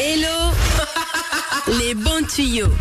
Hello Les bons tuyaux.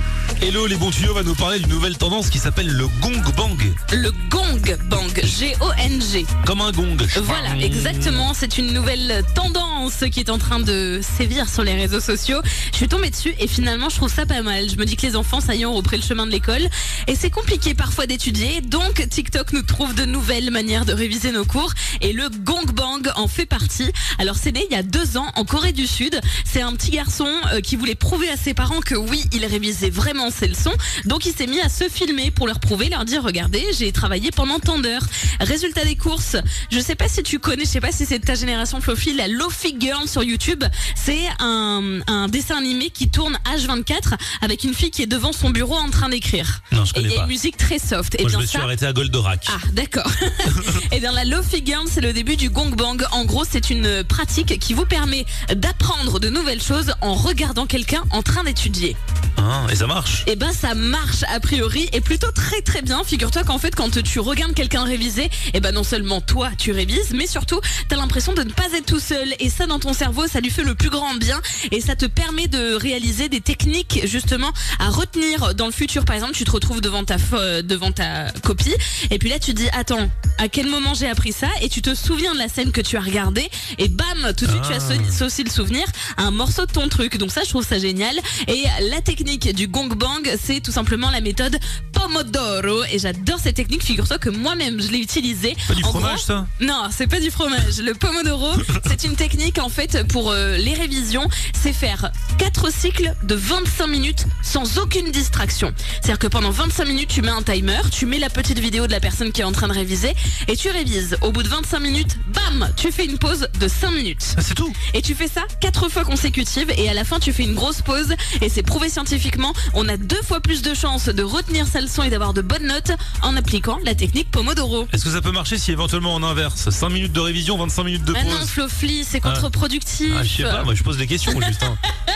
Hello, les bons tuyaux va nous parler d'une nouvelle tendance qui s'appelle le gong bang. Le gong bang, G-O-N-G. Comme un gong. Voilà, exactement. C'est une nouvelle tendance qui est en train de sévir sur les réseaux sociaux. Je suis tombée dessus et finalement, je trouve ça pas mal. Je me dis que les enfants, ça y est, ont repris le chemin de l'école. Et c'est compliqué parfois d'étudier. Donc, TikTok nous trouve de nouvelles manières de réviser nos cours. Et le gong bang en fait partie. Alors, c'est né il y a deux ans en Corée du Sud. C'est un petit garçon euh, qui voulait prouver à ses parents que oui, il révisait vraiment ses leçons. Donc, il s'est mis à se filmer pour leur prouver, leur dire, regardez, j'ai travaillé pendant tant d'heures. Résultat des courses. Je sais pas si tu connais, je sais pas si c'est de ta génération Fluffy, la Lofi Girl sur YouTube. C'est un, un dessin animé qui tourne H24 avec une fille qui est devant son bureau en train d'écrire. Non, je Et connais a pas. une musique très soft. Et Moi, je bien me suis ça, arrêté à Goldorak. ah, d'accord. et dans la Lofi Girl, c'est le début du gong bang. En gros, c'est une pratique qui vous permet d'apprendre de nouvelles choses en regardant quelqu'un en train d'étudier. Ah, et ça marche. Et ben, ça marche a priori et plutôt très très bien. Figure-toi qu'en fait, quand tu regardes quelqu'un réviser, et ben non seulement toi tu révises, mais surtout t'as l'impression de ne pas être tout seul. Et ça, dans ton cerveau, ça lui fait le plus grand bien et ça te permet de réaliser des techniques justement à retenir dans le futur. Par exemple, tu te retrouves devant ta devant ta copie et puis là tu dis attends, à quel moment j'ai appris ça et tu te souviens de la scène que tu as regardée et bam, tout de suite tu Ah. associes le souvenir à un morceau de ton truc. Donc ça, je trouve ça génial. Et la technique du gong bang, c'est tout simplement la méthode Pomodoro. Et j'adore cette technique. Figure-toi que moi-même, je l'ai utilisée. Pas du En fromage, gros- ça non, c'est pas du fromage. Le Pomodoro, c'est une technique en fait pour euh, les révisions. C'est faire 4 cycles de 25 minutes sans aucune distraction. C'est-à-dire que pendant 25 minutes, tu mets un timer, tu mets la petite vidéo de la personne qui est en train de réviser et tu révises. Au bout de 25 minutes, bam, tu fais une pause de 5 minutes. Ah, C'est tout. Et tu fais ça quatre fois consécutives et à la fin tu fais une grosse pause et c'est prouvé scientifiquement, on a deux fois plus de chances de retenir sa leçon et d'avoir de bonnes notes en appliquant la technique Pomodoro. Est-ce que ça peut marcher si éventuellement en inverse 5 minutes de révision, 25 minutes de Ah non, pause Flofli, c'est contre-productif. Ah, je sais pas, moi je pose des questions.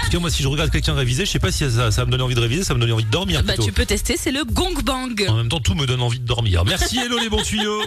Parce que moi, si je regarde quelqu'un réviser, je sais pas si ça, ça va me donner envie de réviser, ça va me donner envie de dormir Bah tu peux tester, c'est le gong bang. En même temps, tout me donne envie de dormir. Merci, hello les bons tuyaux.